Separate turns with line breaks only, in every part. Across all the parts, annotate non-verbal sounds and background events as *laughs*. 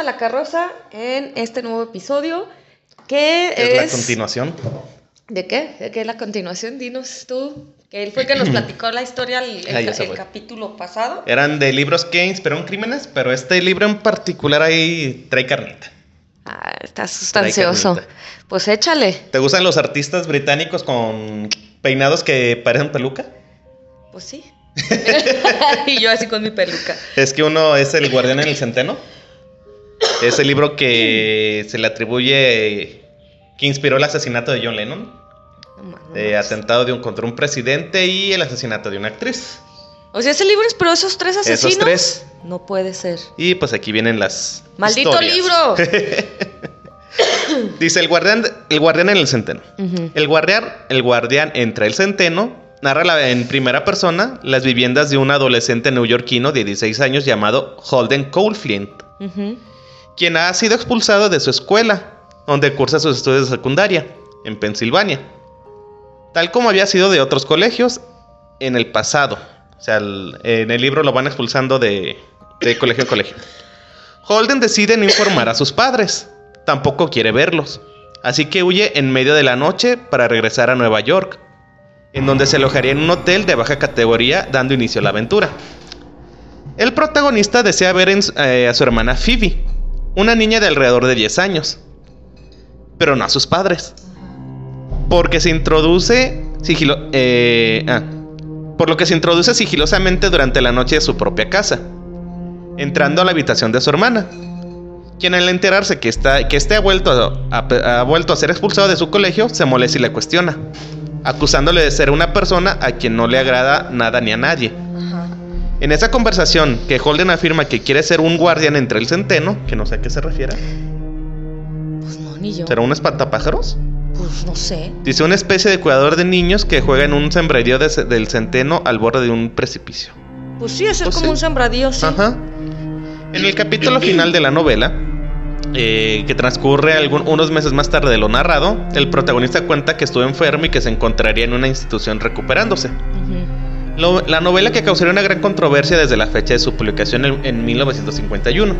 A la carroza en este nuevo episodio que
Es la
es...
continuación.
¿De qué? ¿De qué es la continuación? Dinos tú. Que él fue que nos *clears throat* platicó la historia el, el el capítulo pasado.
Eran de libros que inspiraron crímenes, pero este libro en particular ahí trae carnita.
Ah, está sustancioso.
carnita.
Pues échale.
¿Te gustan los artistas británicos con peinados que parecen peluca?
Pues sí. *laughs* *laughs* y yo así con mi peluca.
Es que uno es El Guardián en el Centeno. Es el libro que se le atribuye que inspiró el asesinato de John Lennon,
No
de atentado de un, contra un presidente y el asesinato de una actriz.
O sea, ese libro inspiró esos tres asesinos.
Esos tres.
No puede ser.
Y pues aquí vienen las
¡Maldito
historias.
libro! *laughs*
Dice el guardián, el guardián en el centeno. El guardián, el guardián entre el centeno narra en primera persona las viviendas de un adolescente neoyorquino de 16 años llamado Holden Caulfield,
Ujú.
Quien ha sido expulsado de su escuela, donde cursa sus estudios de secundaria, en Pensilvania, tal como había sido de otros colegios en el pasado. O sea, en el libro lo van expulsando de, de colegio en colegio. Holden decide no informar a sus padres, tampoco quiere verlos, así que huye en medio de la noche para regresar a Nueva York, en donde se alojaría en un hotel de baja categoría dando inicio a la aventura. El protagonista desea ver eh, a su hermana Phoebe, una niña de alrededor de 10 años, pero no a sus padres, porque se introduce sigilo- eh, ah, por lo que se introduce sigilosamente durante la noche de su propia casa, entrando a la habitación de su hermana, quien al enterarse que, está, que este ha vuelto a, ha vuelto a ser expulsado de su colegio, se molesta y le cuestiona, acusándole de ser una persona a quien no le agrada nada ni a nadie. En esa conversación, que Holden afirma que quiere ser un guardián entre el centeno, que no sé a qué se refiere,
Pues no, ni yo.
¿será un espantapájaros?
Pues no sé.
Dice una especie de cuidador de niños que juega en un sembradío de ce- del centeno al borde de un precipicio.
Pues sí, eso
Pues
es como
sí.
un sembradío, sí.
Ajá. En el capítulo final de la novela, eh, que transcurre algún- unos meses más tarde de lo narrado, el protagonista cuenta que estuvo enfermo y que se encontraría en una institución recuperándose.
Ujú.
Lo- la novela que causaría una gran controversia desde la fecha de su publicación en, en 1951.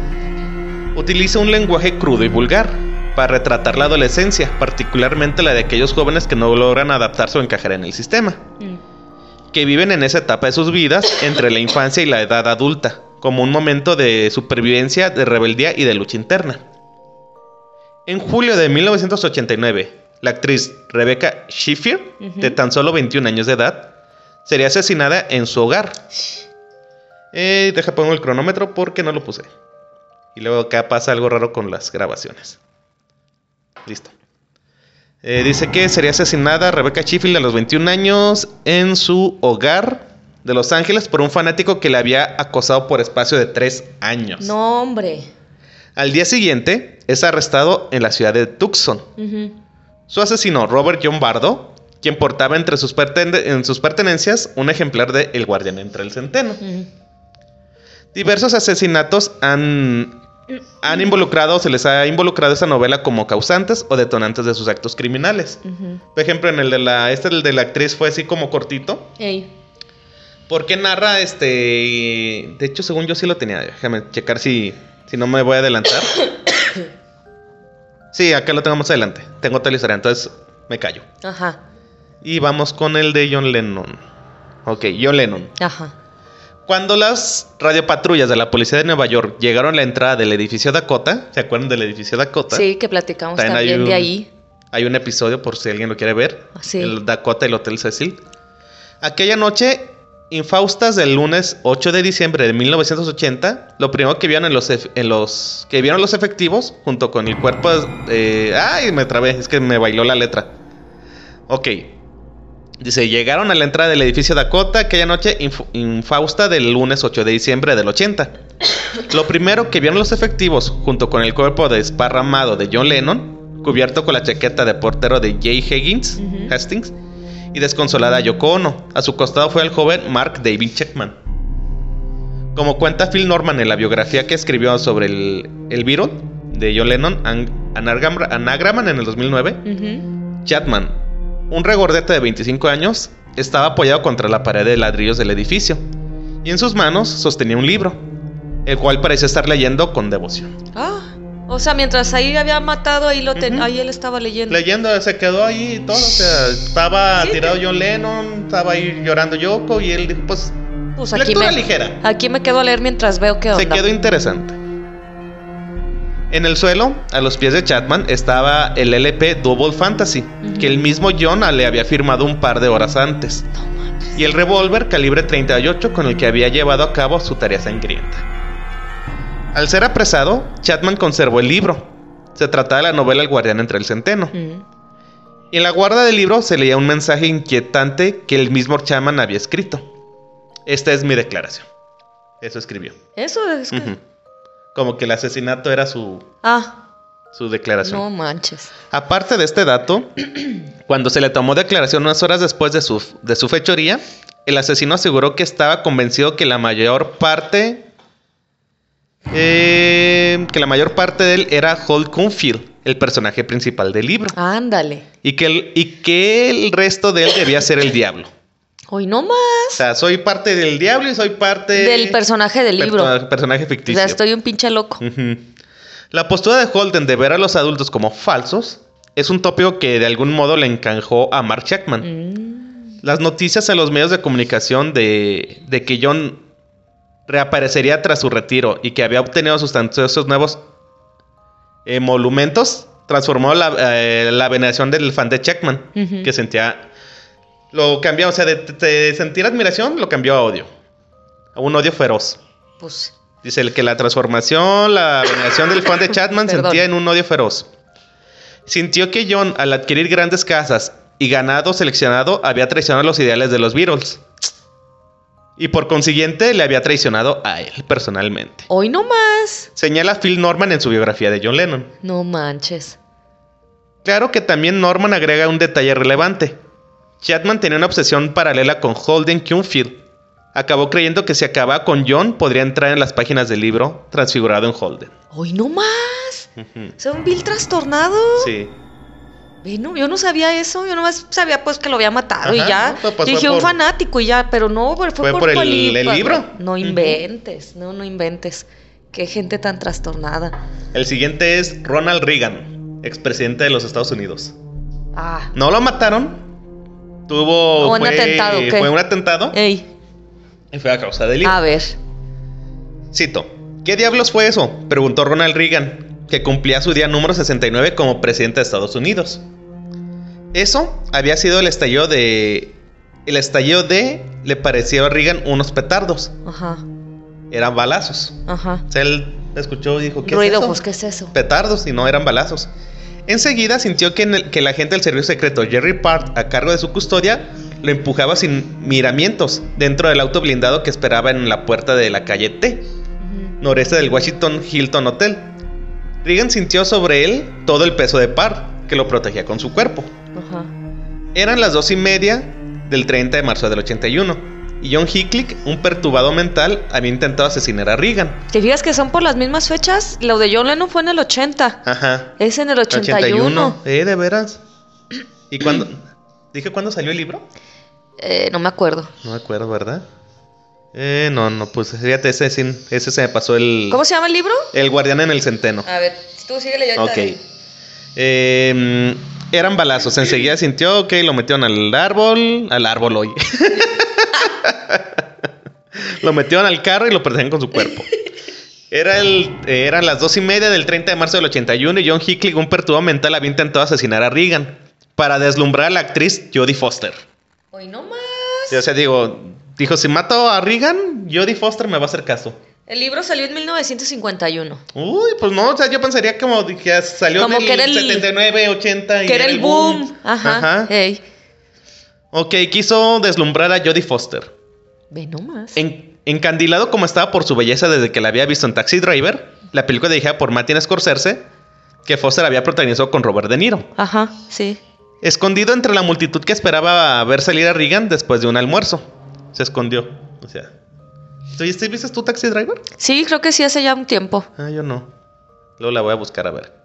Utiliza un lenguaje crudo y vulgar para retratar la adolescencia, particularmente la de aquellos jóvenes que no logran adaptarse o encajar en el sistema,
Mm.
que viven en esa etapa de sus vidas entre la infancia y la edad adulta, como un momento de supervivencia, de rebeldía y de lucha interna. En julio de 1989, la actriz Rebecca Schiffer, de tan solo 21 años de edad, sería asesinada en su hogar. Eh, deja pongo el cronómetro porque no lo puse. Y luego acá pasa algo raro con las grabaciones. Listo. Eh, dice que sería asesinada Rebecca Sheffield a los 21 años en su hogar de Los Ángeles por un fanático que le había acosado por espacio de 3 años.
No, hombre.
Al día siguiente es arrestado en la ciudad de Tucson. Su asesino, Robert John Bardo, quien portaba entre sus, perten- en sus pertenencias un ejemplar de El Guardián entre el Centeno. Diversos asesinatos han, han involucrado, se les ha involucrado esta novela como causantes o detonantes de sus actos criminales. Por ejemplo, en el de la, este el de la actriz fue así como cortito.
Ey.
Porque narra este. De hecho, según yo sí lo tenía. Déjame checar si, si no me voy a adelantar. *coughs* Sí, acá lo tengo más adelante. Tengo otra historia, entonces me callo.
Ajá.
Y vamos con el de John Lennon. Ok, John Lennon.
Ajá.
Cuando las radiopatrullas de la policía de Nueva York llegaron a la entrada del edificio Dakota, ¿se acuerdan del edificio Dakota?
Sí, que platicamos
También
de ahí.
Hay un episodio por si alguien lo quiere ver.
Sí.
El Dakota y el Hotel Cecil. Aquella noche, infaustas del lunes 8 de diciembre de 1980, lo primero que vieron en los, en los que vieron los efectivos, junto con el cuerpo... eh, ay, me trabé, es que me bailó la letra. Ok. Dice, llegaron a la entrada del edificio Dakota aquella noche inf- infausta del lunes 8 de diciembre del 80. *coughs* Lo primero que vieron los efectivos, junto con el cuerpo desparramado de John Lennon, cubierto con la chaqueta de portero de Jay Higgins. Hastings, y desconsolada Yoko Ono. A su costado fue el joven Mark David Checkman. Como cuenta Phil Norman en la biografía que escribió sobre el, el Beatle de John Lennon, An- Anagram- Anagraman en el 2009,
Ujú.
Chapman, un regordete de 25 años, estaba apoyado contra la pared de ladrillos del edificio y en sus manos sostenía un libro. el cual parecía estar leyendo con devoción.
Ah, o sea, mientras ahí había matado, ahí, lo ten-
Ujú.
ahí él estaba leyendo.
Leyendo, se quedó ahí y todo, o sea, estaba
Sí,
tirado John Lennon, estaba ahí llorando Yoko y él dijo, pues,
pues aquí
lectura
me,
ligera.
aquí me quedo a leer mientras veo qué onda.
Se quedó interesante. En el suelo, a los pies de Chapman, estaba el LP Double Fantasy, que el mismo John le había firmado un par de horas antes, y el revólver calibre 38 con el que había llevado a cabo su tarea sangrienta. Al ser apresado, Chapman conservó el libro. Se trataba de la novela El guardián entre el centeno. Y en la guarda del libro se leía un mensaje inquietante que el mismo Chapman había escrito. Esta es mi declaración. Eso escribió.
Eso es que...
Como que el asesinato era su,
Ah,
su declaración.
no manches.
Aparte de este dato, *clears throat* cuando se le tomó declaración unas horas después de su, de su fechoría, el asesino aseguró que estaba convencido que la mayor parte. eh, que la mayor parte de él era Holt Kunfield, el personaje principal del libro.
Ándale.
Y que, el, y que el resto de él debía ser el diablo.
Hoy no
O
más.
sea, soy parte del diablo y soy parte
Del personaje del libro.
perso- personaje
O
ficticio.
sea, estoy un pinche loco.
La postura de Holden de ver a los adultos como falsos es un tópico que de algún modo le encanjó a Mark Chapman.
Mm.
Las noticias a los medios de comunicación de, de que John reaparecería tras su retiro y que había obtenido sustanciosos nuevos eh, monumentos transformó la, eh, la veneración del fan de Chapman, que sentía... Lo cambió, o sea, de, de sentir admiración lo cambió a odio. A un odio feroz.
Pues,
Dice el que la transformación, la veneración del fan de *laughs* Chapman
Perdón.
sentía en un odio feroz. Sintió que John, al adquirir grandes casas y ganado seleccionado, había traicionado los ideales de los Beatles. Y por consiguiente le había traicionado a él personalmente.
hoy no más.
Señala Phil Norman en su biografía de John Lennon.
No manches.
Claro que también Norman agrega un detalle relevante. Chapman tenía una obsesión paralela con Holden Kunfield. Acabó creyendo que si acababa con John podría entrar en las páginas del libro transfigurado en Holden.
Hoy no más. Es un vil trastornado.
Sí.
Ve, no, yo no sabía eso. Yo nomás sabía pues que lo había matado y ya.
no, pues,
Dije un fanático y ya, pero no, fue,
Fue
por,
por el- el libro.
No inventes, no, no inventes. Qué gente tan trastornada.
El siguiente es Ronald Reagan, expresidente de los Estados Unidos.
Ah,
No lo mataron. Tuvo.
¿O un
fue,
atentado, qué?
Fue un atentado.
ey,
Y fue a causa del
a ver.
Cito. ¿Qué diablos fue eso? Preguntó Ronald Reagan, que cumplía su día número 69 como presidente de Estados Unidos. Eso había sido el estallido de. El estallido de. Le pareció a Reagan unos petardos.
Ajá,
Eran balazos.
ajá.
O sea, él escuchó y dijo: ¿Qué
Ruido,
es eso?
pues, ¿qué es eso?
petardos y no eran balazos. Enseguida sintió que, en el- que el agente del servicio secreto Jerry Part, a cargo de su custodia, lo empujaba sin miramientos dentro del auto blindado que esperaba en la puerta de la calle T, noreste del Washington Hilton Hotel. Reagan sintió sobre él todo el peso de Part, que lo protegía con su cuerpo.
Ajá.
Eran las dos y media del 30 de marzo del 81, y John Hicklick, un perturbado mental, había intentado asesinar a Reagan.
¿Te fijas que son por las mismas fechas? Lo de John Lennon fue en el 80.
Ajá.
Es en el 81.
Eh, de veras. ¿Y cuándo? Dije cuándo salió el libro.
Eh, no me acuerdo.
No me acuerdo, ¿verdad? Eh, no, no, pues fíjate, ese, ese se me pasó el.
¿Cómo se llama el libro?
El guardián en el centeno.
A ver, tú síguele yo
Ok. Eh, eran balazos. Enseguida sintió, ok, lo metieron al árbol. Al árbol hoy. *laughs* lo metieron al carro y lo perseguían con su cuerpo. Era el, eh, eran las dos y media del 30 de marzo del 81 y John Hickling, un perturbado mental, había intentado asesinar a Reagan para deslumbrar a la actriz Jodie Foster.
Hoy no más.
O sea, digo, dijo, si mato a Reagan, Jodie Foster me va a hacer caso.
El libro salió en 1951.
Uy, pues no, o sea, yo pensaría como que salió
Como
en el
que era el-
79, 80 y
Que era el boom. Ajá.
Ajá. Ok, quiso deslumbrar a Jodie Foster.
Ve nomás.
En- encandilado como estaba por su belleza desde que la había visto en Taxi Driver, la película dirigida por Martin Scorsese, que Foster había protagonizado con Robert De Niro.
Ajá, sí.
Escondido entre la multitud que esperaba ver salir a Reagan después de un almuerzo. Se escondió. O sea. Oye, ¿sí ¿viste tú Taxi Driver?
Sí, creo que sí hace ya un tiempo.
Ah, yo no. Luego la voy a buscar a ver.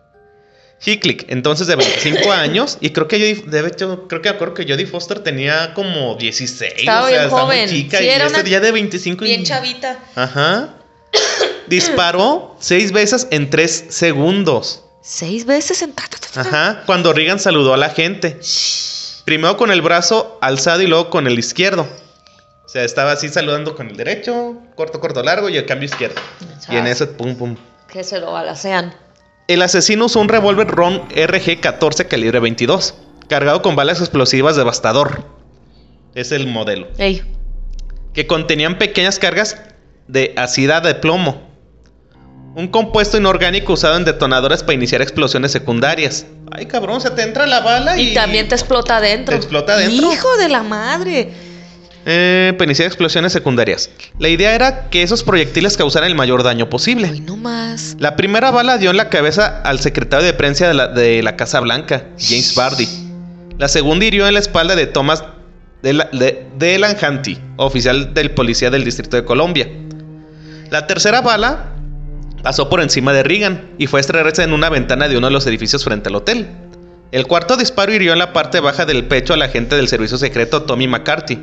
Hicklick, entonces de 25 *laughs* años, y creo que Jodie, de hecho, creo que acuerdo que Jodie Foster tenía como 16.
Estaba
o sea,
bien
muy
joven.
chica,
Sí,
y
era
este
una-
ya de 25 y-
Bien chavita.
Ajá. *coughs* disparó seis veces en tres segundos.
Seis veces en...
Ajá, cuando Reagan saludó a la gente. Primero con el brazo alzado y luego con el izquierdo. O sea, estaba así saludando con el derecho, corto, corto, largo y el cambio izquierdo. Y en eso, pum, pum.
Que se lo balacean.
El asesino usó un revólver RON RG-14 calibre 22, cargado con balas explosivas devastador. Es el modelo.
Ey.
Que contenían pequeñas cargas de acida de plomo. Un compuesto inorgánico usado en detonadores para iniciar explosiones secundarias. Ay, cabrón, se te entra la bala y...
Y también te explota adentro.
Te explota adentro.
Hijo de la madre.
Eh, para iniciar explosiones secundarias. La idea era que esos proyectiles causaran el mayor daño posible.
No más.
La primera bala dio en la cabeza al secretario de prensa de la, de la Casa Blanca, James Bardi. La segunda hirió en la espalda de Thomas Del- de- Delanhanty, oficial del policía del Distrito de Colombia. La tercera bala pasó por encima de Reagan y fue a estrellarse en una ventana de uno de los edificios frente al hotel. El cuarto disparo hirió en la parte baja del pecho al agente del servicio secreto Tommy McCarthy,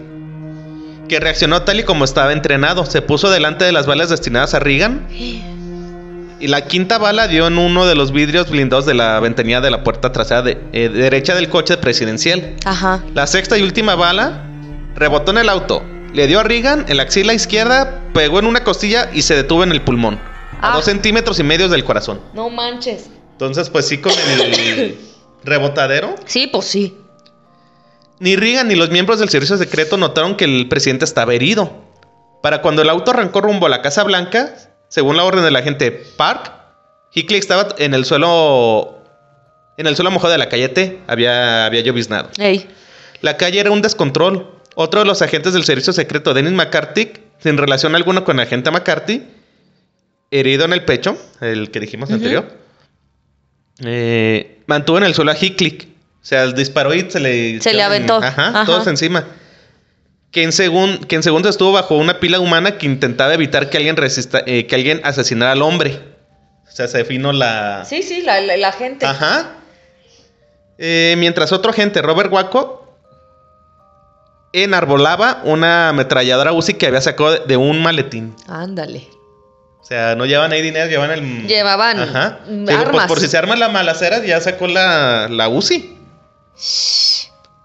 que reaccionó tal y como estaba entrenado. Se puso delante de las balas destinadas a Reagan y la quinta bala dio en uno de los vidrios blindados de la ventanilla de la puerta trasera de, eh, derecha del coche presidencial.
Ajá.
La sexta y última bala rebotó en el auto, le dio a Reagan en la axila izquierda, pegó en una costilla y se detuvo en el pulmón, a
Ah.
dos centímetros y medio del corazón.
No manches.
Entonces, pues sí, con el *coughs* rebotadero,
Sí, pues sí.
Ni Reagan ni los miembros del servicio secreto notaron que el presidente estaba herido. Para cuando el auto arrancó rumbo a la Casa Blanca, según la orden del agente Park, Hickley estaba en el suelo. En el suelo mojado de la calle T. Había, había lloviznado.
Ey.
La calle era un descontrol. Otro de los agentes del servicio secreto, Dennis McCarthy, sin relación alguna con el agente McCarthy, herido en el pecho, el que dijimos anterior, eh, mantuvo en el suelo a Hickley. O sea, disparó y se le...
Se le aventó.
Ajá,
Ajá.
todos encima. Que en, segun- que en segundos estuvo bajo una pila humana que intentaba evitar que alguien, resista, eh, que alguien asesinara al hombre. O sea, se defino la...
Sí, sí, la, la, la gente.
Ajá. Eh, mientras otro agente, Robert Waco, enarbolaba una ametralladora Uzi que había sacado de, un maletín.
Ándale.
O sea, no llevaban ahí dinero, llevaban el...
Llevaban
Ajá. Digo, pues,
armas.
por si se arma la malacera, ya sacó la, la Uzi.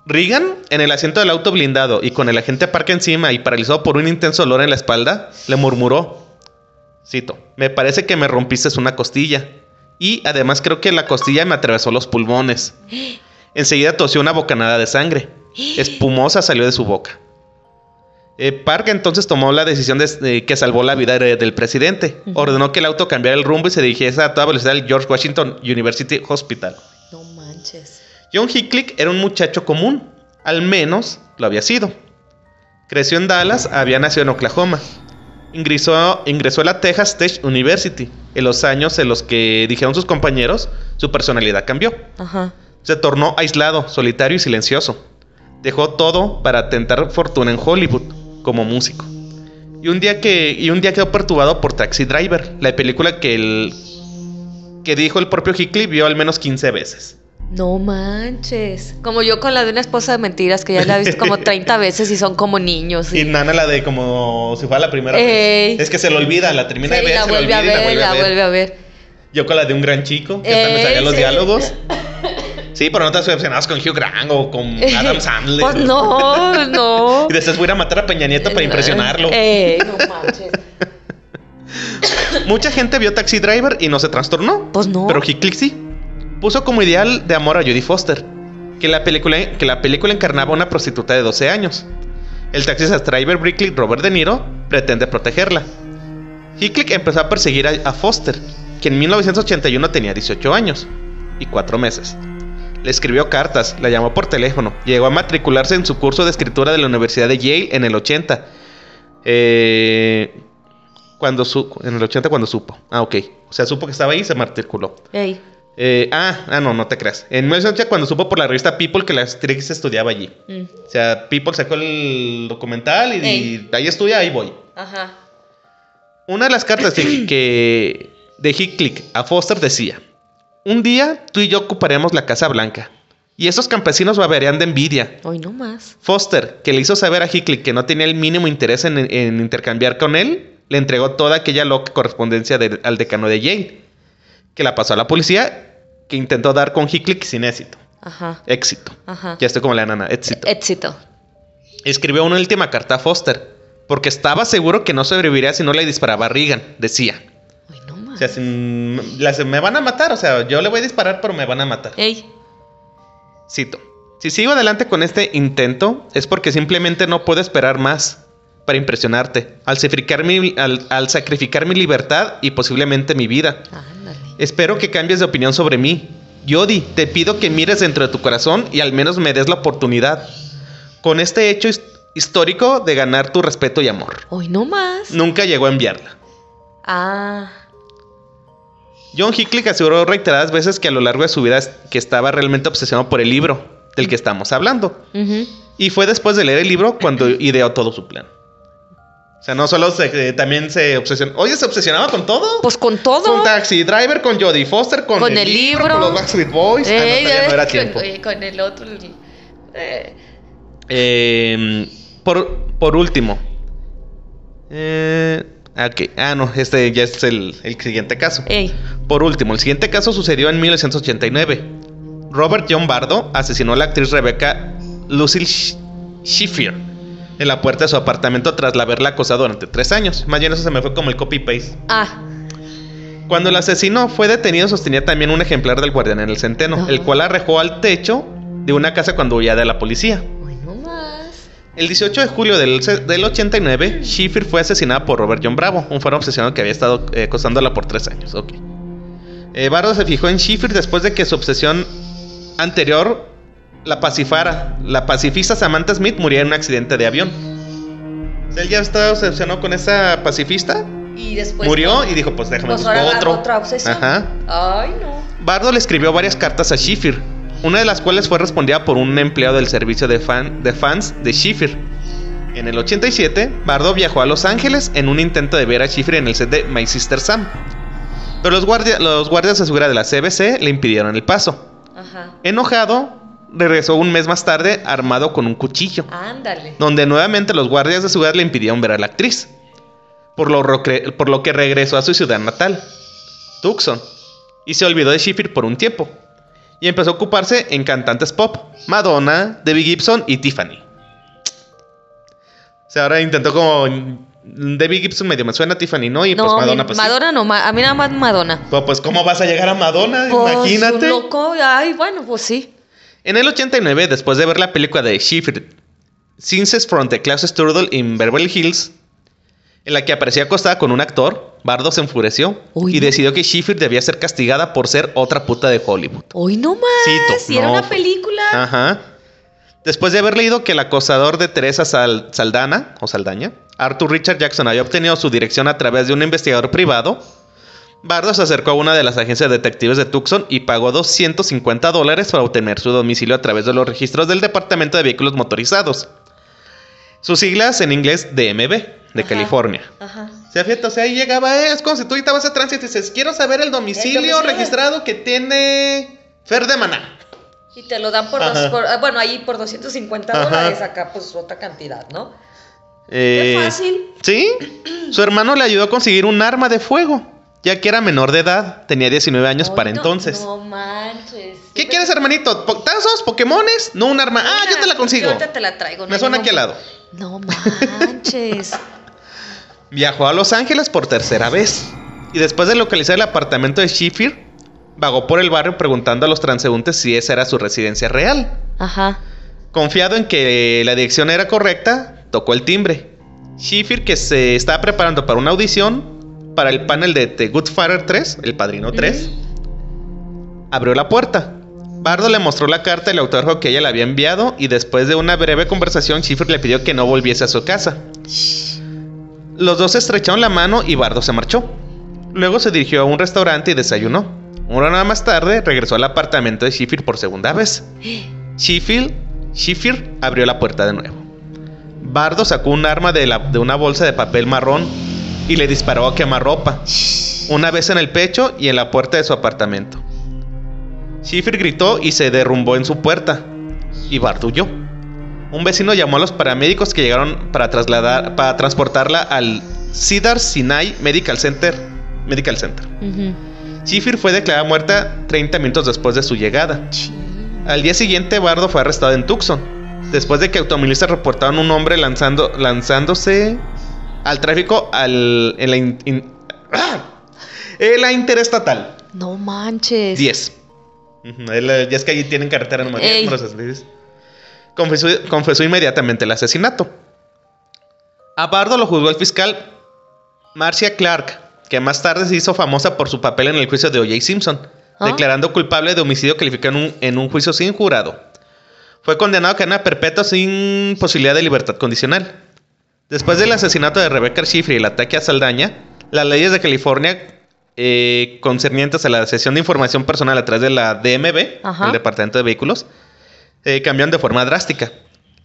Reagan, en el asiento del auto blindado y con el agente Park encima y paralizado por un intenso olor en la espalda, le murmuró, cito, me parece que me rompiste una costilla. Y además creo que la costilla me atravesó los pulmones. Enseguida tosió una bocanada de sangre. Espumosa salió de su boca. Eh, Park entonces tomó la decisión de, que salvó la vida de- del presidente. Ordenó que el auto cambiara el rumbo y se dirigiese a toda velocidad al George Washington University Hospital.
No manches.
John Hickley era un muchacho común, al menos lo había sido. Creció en Dallas, había nacido en Oklahoma. Ingresó, ingresó a la Texas State University. En los años en los que dijeron sus compañeros, su personalidad cambió.
Ajá.
Se tornó aislado, solitario y silencioso. Dejó todo para tentar fortuna en Hollywood, como músico. Y un día, que, y un día quedó perturbado por Taxi Driver, la película que, el, que dijo el propio Hickley vio al menos 15 veces.
No manches. Como yo con la de una esposa de mentiras que ya la he visto como 30 *laughs* veces y son como niños.
Y
Y...
Nana la de como si fuera la primera
Ey.
vez. Es que se lo olvida, la termina
Sí,
de ver,
la
se
vuelve a
olvida
ver, la vuelve a ver.
Yo con la de un gran chico, que hasta me
Ey,
sabía los
sí.
diálogos. *laughs* Sí, pero no te obsesionabas con Hugh Grant o con Adam Sandler.
Pues no, no. *laughs*
Y después voy a ir a matar a Peña Nieto para impresionarlo.
Eh, no manches.
Mucha gente vio Taxi Driver y no se trastornó.
Pues no.
Pero Hickley sí. Puso como ideal de amor a Jodie Foster, que la película, que la película encarnaba a una prostituta de 12 años. El taxista driver Brickley Robert De Niro pretende protegerla. Hickley empezó a perseguir a, Foster, que en 1981 tenía 18 años y 4 meses. Le escribió cartas, la llamó por teléfono, llegó a matricularse en su curso de escritura de la Universidad de Yale en el 80. Eh, cuando en el 80 cuando supo. Ah, ok. O sea, supo que estaba ahí y se matriculó.
Ey.
Eh, ah, ah, no, no te creas. En 1980 cuando supo por la revista People que la actriz estudiaba allí.
Mm.
O sea, People sacó el documental y, ahí estudia, ahí voy.
Ajá.
Una de las cartas de, que, de Hickley a Foster decía: Un día tú y yo ocuparemos la Casa Blanca. Y esos campesinos babearían de envidia.
Hoy no más.
Foster, que le hizo saber a Hickley que no tenía el mínimo interés en, en intercambiar con él, le entregó toda aquella loca correspondencia de- al decano de Yale, que la pasó a la policía, que intentó dar con Hickley sin éxito.
Ajá.
Éxito.
Ajá.
Ya estoy como la nana, éxito.
Éxito.
Escribió una última carta a Foster, porque estaba seguro que no sobreviviría si no le disparaba a Reagan, decía.
Ay, no
O
más.
sea, las- me van a matar, o sea, yo le voy a disparar, pero me van a matar.
Ey.
Cito. Si sigo adelante con este intento es porque simplemente no puedo esperar más para impresionarte, al sacrificar mi, al, al sacrificar mi libertad y posiblemente mi vida.
Ándale.
Espero que cambies de opinión sobre mí. Yodi, te pido que mires dentro de tu corazón y al menos me des la oportunidad. Con este hecho his- histórico de ganar tu respeto y amor.
Hoy no más.
Nunca llegó a enviarla.
Ah.
John Hickley aseguró reiteradas veces que a lo largo de su vida que estaba realmente obsesionado por el libro del que estamos hablando.
Ujú.
Y fue después de leer el libro cuando *clears throat* ideó todo su plan. O sea, no solo se, eh, también se obsesionó. Oye, se obsesionaba con todo.
Pues con todo.
Con Taxi Driver, con Jodie Foster, con,
Con el libro.
con los Backstreet Boys. Ah, no, no era
con-
tiempo.
con el otro. eh,
Eh, por, por último. Eh, ok. Ah, no, este ya es el, el siguiente caso.
Ey.
Por último, el siguiente caso sucedió en 1989. Robert John Bardo asesinó a la actriz Rebecca Lucille Schiffer en la puerta de su apartamento tras la haberla acosado durante tres años. Más bien eso se me fue como el copy-paste.
Ah.
Cuando el asesino fue detenido sostenía también un ejemplar del guardián en el centeno, el cual arrojó al techo de una casa cuando huía de la policía.
Hoy no más.
El 18 de julio del, del 89, Schiffer fue asesinada por Robert John Bravo, un fuero obsesionado que había estado eh, acosándola por tres años. Ok. Eh, Bardo se fijó en Schiffer después de que su obsesión anterior la pacifara. La pacifista Samantha Smith murió en un accidente de avión. Él ya estaba obsesionado con esa pacifista.
Y después.
murió y dijo, pues déjame
Pues
buscar otro.
otra obsesión.
Ajá.
Ay, no.
Bardo le escribió varias cartas a Schiffer, una de las cuales fue respondida por un empleado del servicio de, fan- de fans de Schiffer. En el 87, Bardo viajó a Los Ángeles en un intento de ver a Schiffer en el set de My Sister Sam. Pero los, guardia- los guardias de seguridad de la CBC le impidieron el paso.
Ajá.
Enojado, regresó un mes más tarde armado con un cuchillo,
Ándale.
donde nuevamente los guardias de seguridad le impidieron ver a la actriz. Por lo, por lo que regresó a su ciudad natal, Tucson, y se olvidó de Schiffer por un tiempo. Y empezó a ocuparse en cantantes pop, Madonna, Debbie Gibson y Tiffany. O sea, ahora intentó como... Debbie Gibson medio me suena, Tiffany no, y
no,
pues Madonna pues sí.
Madonna no, ma- a mí nada más Madonna.
Pues, pues, ¿cómo vas a llegar a Madonna?
Pues,
Imagínate.
loco, ay, bueno, pues sí.
En el 89, después de ver la película de Schiffer, Scenes from the Class Strudel in Beverly Hills, en la que aparecía acostada con un actor, Bardo se enfureció
Uy,
y
no.
decidió que Schiffer debía ser castigada por ser otra puta de Hollywood.
Hoy no más.
Cito,
si era una película.
Ajá. Después de haber leído que el acosador de Teresa Sal- Saldana, o Saldaña, Arthur Richard Jackson, había obtenido su dirección a través de un investigador privado, Bardo se acercó a una de las agencias de detectives de Tucson y pagó 250 dólares para obtener su domicilio a través de los registros del Departamento de Vehículos Motorizados. Sus siglas en inglés DMV, de
Ajá.
California.
Ajá.
O sea, fíjate, o sea, ahí llegaba, eh, es como si tú ahorita vas a tránsito y dices, quiero saber el domicilio,
domicilio.
registrado que tiene Fer de Maná.
Y te lo dan por, dos, por- ah, bueno, ahí por 250
Ajá.
dólares, acá pues otra cantidad, ¿no?
Eh,
Qué fácil.
Sí, *clears throat* su hermano le ayudó a conseguir un arma de fuego, ya que era menor de edad, tenía 19 años
Ay,
para
no,
entonces.
No manches.
¿Qué quieres, hermanito? ¿Po- ¿Tazos? ¿Pokémones? No, un arma. Ah, yo te la consigo.
Yo ahorita te la traigo. no
Me suena aquí al lado.
No manches. *laughs*
Viajó a Los Ángeles por tercera vez. Y después de localizar el apartamento de Schiffer, vagó por el barrio preguntando a los transeúntes si esa era su residencia real.
Ajá.
Confiado en que la dirección era correcta, tocó el timbre. Schiffer, que se estaba preparando para una audición para el panel de The Good Father 3, El Padrino 3, abrió la puerta. Bardo le mostró la carta del autógrafo que ella le había enviado y después de una breve conversación, Schiffer le pidió que no volviese a su casa. Los dos se estrecharon la mano y Bardo se marchó. Luego se dirigió a un restaurante y desayunó. Una hora más tarde regresó al apartamento de Schiffer por segunda vez. Sheffield, Schiffer abrió la puerta de nuevo. Bardo sacó un arma de, la- de una bolsa de papel marrón y le disparó a quemarropa, una vez en el pecho y en la puerta de su apartamento. Schiffer gritó y se derrumbó en su puerta, y huyó. Un vecino llamó a los paramédicos que llegaron para trasladar, para transportarla al Cedar Sinai Medical Center. Medical Center.
Ujú.
Schiffer fue declarada muerta 30 minutos después de su llegada. Al día siguiente, Bardo fue arrestado en Tucson, después de que automovilistas reportaron un hombre lanzando, lanzándose al tráfico al, en, la in- in- ¡Ah! en la interestatal
No manches.
10. Ujú, él, eh, ya es que allí tienen carretera número 10.
Ey.
número 66. Confesó, confesó inmediatamente el asesinato. A Bardo lo juzgó el fiscal Marcia Clark, que más tarde se hizo famosa por su papel en el juicio de O.J. Simpson,
Ah.
declarando culpable de homicidio calificado en un, en un juicio sin jurado. Fue condenado a cadena perpetua sin posibilidad de libertad condicional. Después del asesinato de Rebecca Schiffer y el ataque a Saldaña, las leyes de California eh, concernientes a la sesión de información personal a través de la DMV,
Ajá.
el Departamento de Vehículos, eh, cambiaron de forma drástica.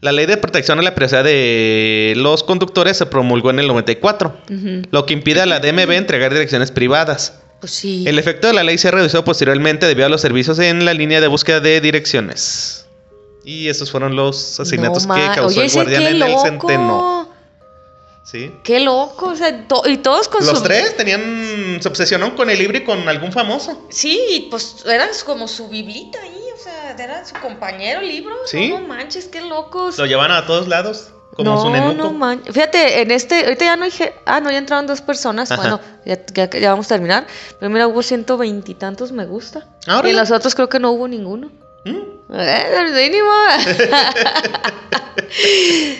La ley de protección a la privacidad de los conductores se promulgó en el 94,
Ujú.
lo que impide a la DMV entregar direcciones privadas.
Pues sí.
El efecto de la ley se ha reducido posteriormente debido a los servicios en la línea de búsqueda de direcciones. Y esos fueron los asesinatos
No
que causó
Oye,
el guardián en el centeno. ¿Sí?
Qué loco. O sea, to- y todos con
Los
su.
tres tenían. Se obsesionaron con el libro y con algún famoso.
Sí, y pues eran como su biblita ahí. O sea, era su compañero libro.
Sí.
No, no manches, qué locos.
Lo llevan a todos lados. Como su
no,
nenuco.
no manches. Fíjate, en este. Ahorita ya no dije. Ah, no, ya entraron dos personas.
Ajá.
Bueno, ya, ya- ya vamos a terminar. Pero mira, hubo ciento veintitantos me gusta.
Órale.
Y los otros creo que no hubo ninguno.
¿Mm?
Eh, mínimo. *laughs*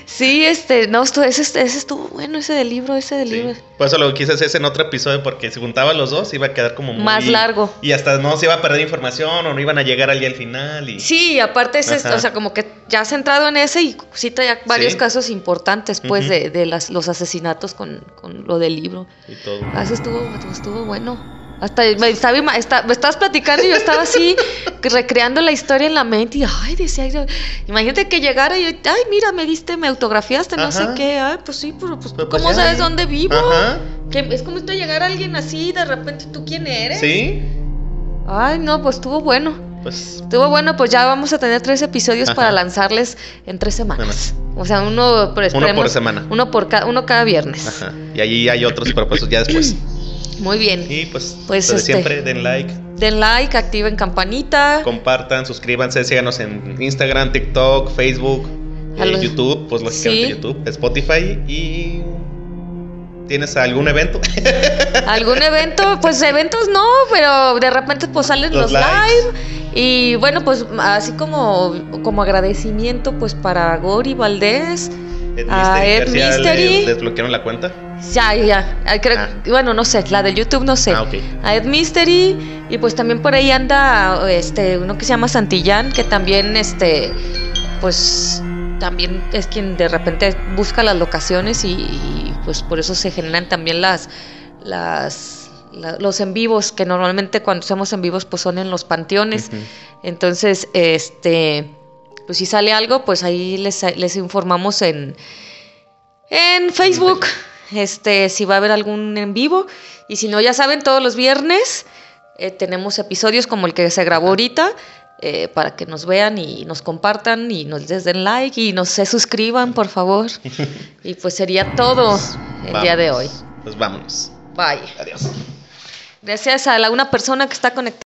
sí, este, no, ese, ese estuvo bueno, ese del libro, ese del
Sí.
libro.
Por eso lo quise hacer en otro episodio, porque si juntaban los dos iba a quedar como muy...
Más largo.
Y hasta no se iba a perder información o no iban a llegar al día al final. Y...
Sí, y aparte es, o sea, como que ya has centrado en ese y cita ya varios
Sí.
casos importantes, pues, de, de las, los asesinatos con, con lo del libro.
y todo.
Ah, Eso estuvo, estuvo bueno. Hasta me, estaba ima- está- me estabas platicando y yo estaba así recreando la historia en la mente y ay, decía, yo, imagínate que llegara y yo, ay, mira, me diste, me autografiaste, no sé qué, ay, pues sí, pero pues,
Pero pues
¿cómo
ya,
sabes
ya.
dónde vivo?
Ajá.
Que es como esto llegar a alguien así y de repente tú quién eres.
Sí.
Ay, no, pues estuvo bueno.
Pues
Estuvo bueno, pues ya vamos a tener tres episodios
Ajá.
para lanzarles en tres semanas. O sea, uno,
por semana.
Uno por ca- uno cada viernes.
Ajá. Y allí hay otros propuestos ya después. *clears throat*
Muy bien.
Y pues,
Pues,
de
este-
siempre, den like,
Den like, activen campanita.
compartan, suscríbanse, síganos en Instagram, TikTok, Facebook, eh, YouTube, pues lógicamente
Sí.
YouTube, Spotify y... ¿Tienes algún evento? *laughs*
¿Algún evento? Pues eventos no, pero de repente pues salen
Los
live. Y bueno, pues así como, como agradecimiento pues para Gori Valdés.
Ed
Ah,
Mystery,
Ed Mystery.
¿le desbloquearon la cuenta?
Ya, ya. ah, creo-
Ah.
Bueno, no sé, la de YouTube no sé.
Ah.
A Ed Mystery. Y pues también por ahí anda este uno que se llama Santillán, que también este pues también es quien de repente busca las locaciones y, y, pues por eso se generan también las las la- los en vivos que normalmente cuando hacemos en vivos pues son en los panteones entonces este pues si sale algo pues ahí les, les informamos en en Facebook. Este si va a haber algún en vivo. Y si no ya saben todos los viernes eh, tenemos episodios como el que se grabó ahorita eh, para que nos vean y nos compartan y nos den like y nos se suscriban por favor. *laughs* Y pues sería todo el día de hoy.
Pues vámonos.
bye.
Adiós.
gracias a la una persona que está conectada